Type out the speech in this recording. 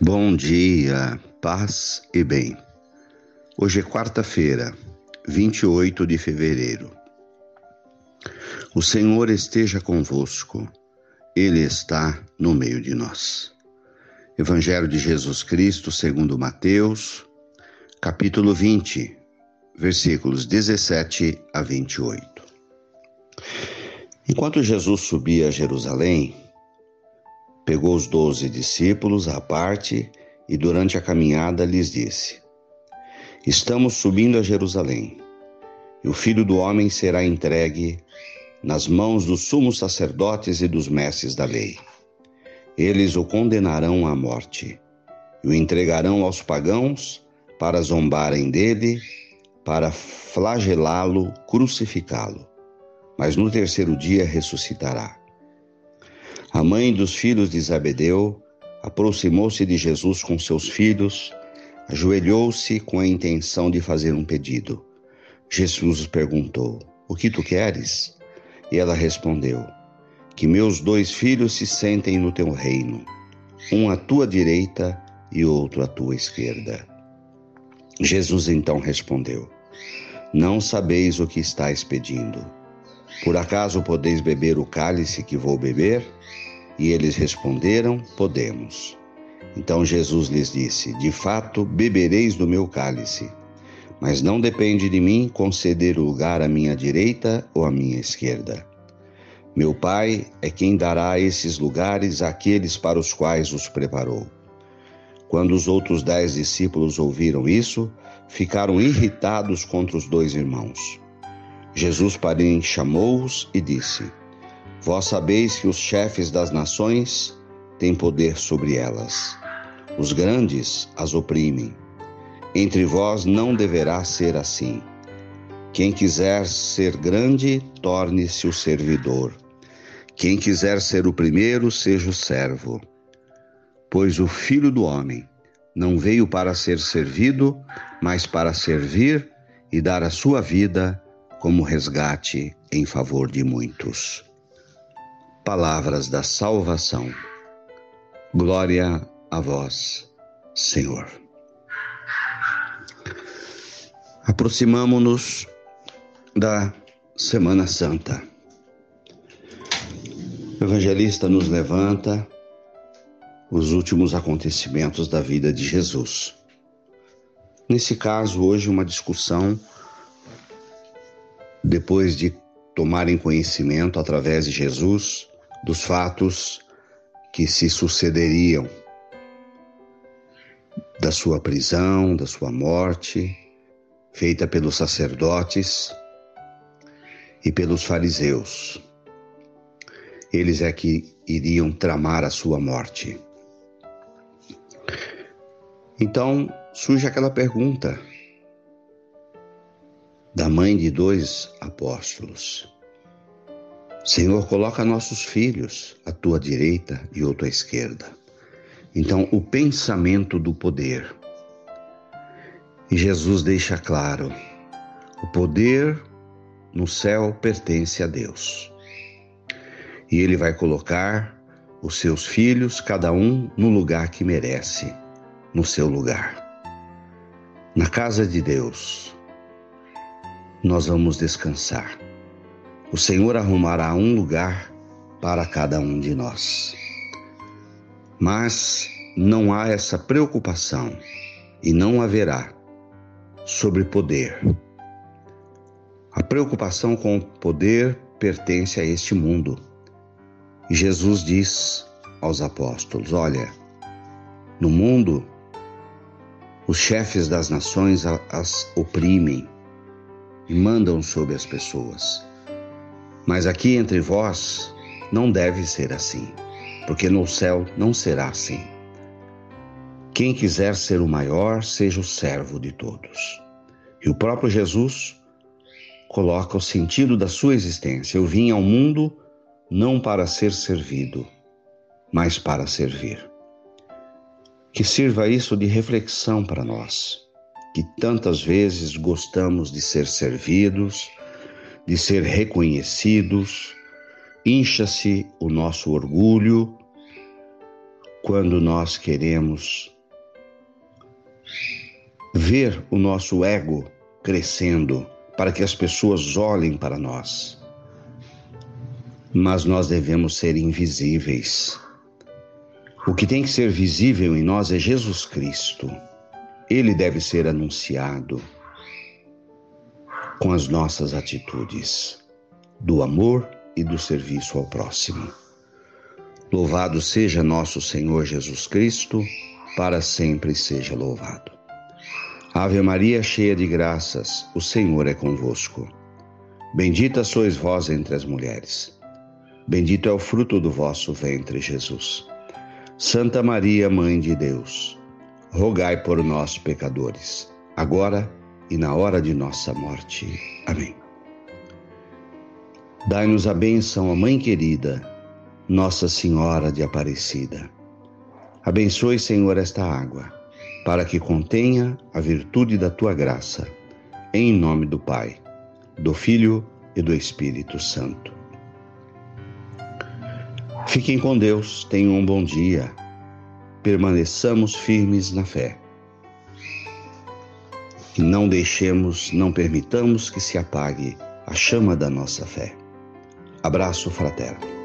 Bom dia, paz e bem. Hoje é quarta-feira, 28 de fevereiro. O Senhor esteja convosco, Ele está no meio de nós. Evangelho de Jesus Cristo, segundo Mateus, capítulo 20, versículos 17 a 28. Enquanto Jesus subia a Jerusalém, Pegou os doze discípulos à parte e, durante a caminhada, lhes disse: Estamos subindo a Jerusalém, e o filho do homem será entregue nas mãos dos sumos sacerdotes e dos mestres da lei. Eles o condenarão à morte e o entregarão aos pagãos para zombarem dele, para flagelá-lo, crucificá-lo. Mas no terceiro dia ressuscitará. A mãe dos filhos de Zabedeu aproximou-se de Jesus com seus filhos, ajoelhou-se com a intenção de fazer um pedido. Jesus perguntou: O que tu queres? E ela respondeu: Que meus dois filhos se sentem no teu reino, um à tua direita e outro à tua esquerda. Jesus então respondeu: Não sabeis o que estáis pedindo. Por acaso podeis beber o cálice que vou beber? E eles responderam: Podemos. Então Jesus lhes disse: De fato, bebereis do meu cálice, mas não depende de mim conceder o lugar à minha direita ou à minha esquerda. Meu Pai é quem dará esses lugares àqueles para os quais os preparou. Quando os outros dez discípulos ouviram isso, ficaram irritados contra os dois irmãos. Jesus, porém, chamou-os e disse: Vós sabeis que os chefes das nações têm poder sobre elas. Os grandes as oprimem. Entre vós não deverá ser assim. Quem quiser ser grande, torne-se o servidor. Quem quiser ser o primeiro, seja o servo. Pois o Filho do Homem não veio para ser servido, mas para servir e dar a sua vida como resgate em favor de muitos palavras da salvação. Glória a vós, Senhor. Aproximamo-nos da Semana Santa. O evangelista nos levanta os últimos acontecimentos da vida de Jesus. Nesse caso, hoje, uma discussão depois de tomarem conhecimento através de Jesus dos fatos que se sucederiam, da sua prisão, da sua morte, feita pelos sacerdotes e pelos fariseus. Eles é que iriam tramar a sua morte. Então surge aquela pergunta da mãe de dois apóstolos: Senhor, coloca nossos filhos à tua direita e outro à esquerda. Então, o pensamento do poder. E Jesus deixa claro: o poder no céu pertence a Deus. E Ele vai colocar os seus filhos, cada um no lugar que merece, no seu lugar. Na casa de Deus, nós vamos descansar o Senhor arrumará um lugar para cada um de nós. Mas não há essa preocupação e não haverá sobre poder. A preocupação com o poder pertence a este mundo. Jesus diz aos apóstolos: Olha, no mundo, os chefes das nações as oprimem e mandam sobre as pessoas. Mas aqui entre vós não deve ser assim, porque no céu não será assim. Quem quiser ser o maior, seja o servo de todos. E o próprio Jesus coloca o sentido da sua existência. Eu vim ao mundo não para ser servido, mas para servir. Que sirva isso de reflexão para nós, que tantas vezes gostamos de ser servidos, de ser reconhecidos, incha-se o nosso orgulho quando nós queremos ver o nosso ego crescendo para que as pessoas olhem para nós. Mas nós devemos ser invisíveis. O que tem que ser visível em nós é Jesus Cristo. Ele deve ser anunciado com as nossas atitudes do amor e do serviço ao próximo. Louvado seja nosso Senhor Jesus Cristo, para sempre seja louvado. Ave Maria, cheia de graças, o Senhor é convosco. Bendita sois vós entre as mulheres. Bendito é o fruto do vosso ventre, Jesus. Santa Maria, Mãe de Deus, rogai por nós, pecadores, agora e na hora de nossa morte. Amém. Dai-nos a bênção, a Mãe querida, Nossa Senhora de Aparecida. Abençoe, Senhor, esta água para que contenha a virtude da tua graça. Em nome do Pai, do Filho e do Espírito Santo. Fiquem com Deus, tenham um bom dia. Permaneçamos firmes na fé. E não deixemos, não permitamos que se apague a chama da nossa fé. Abraço fraterno.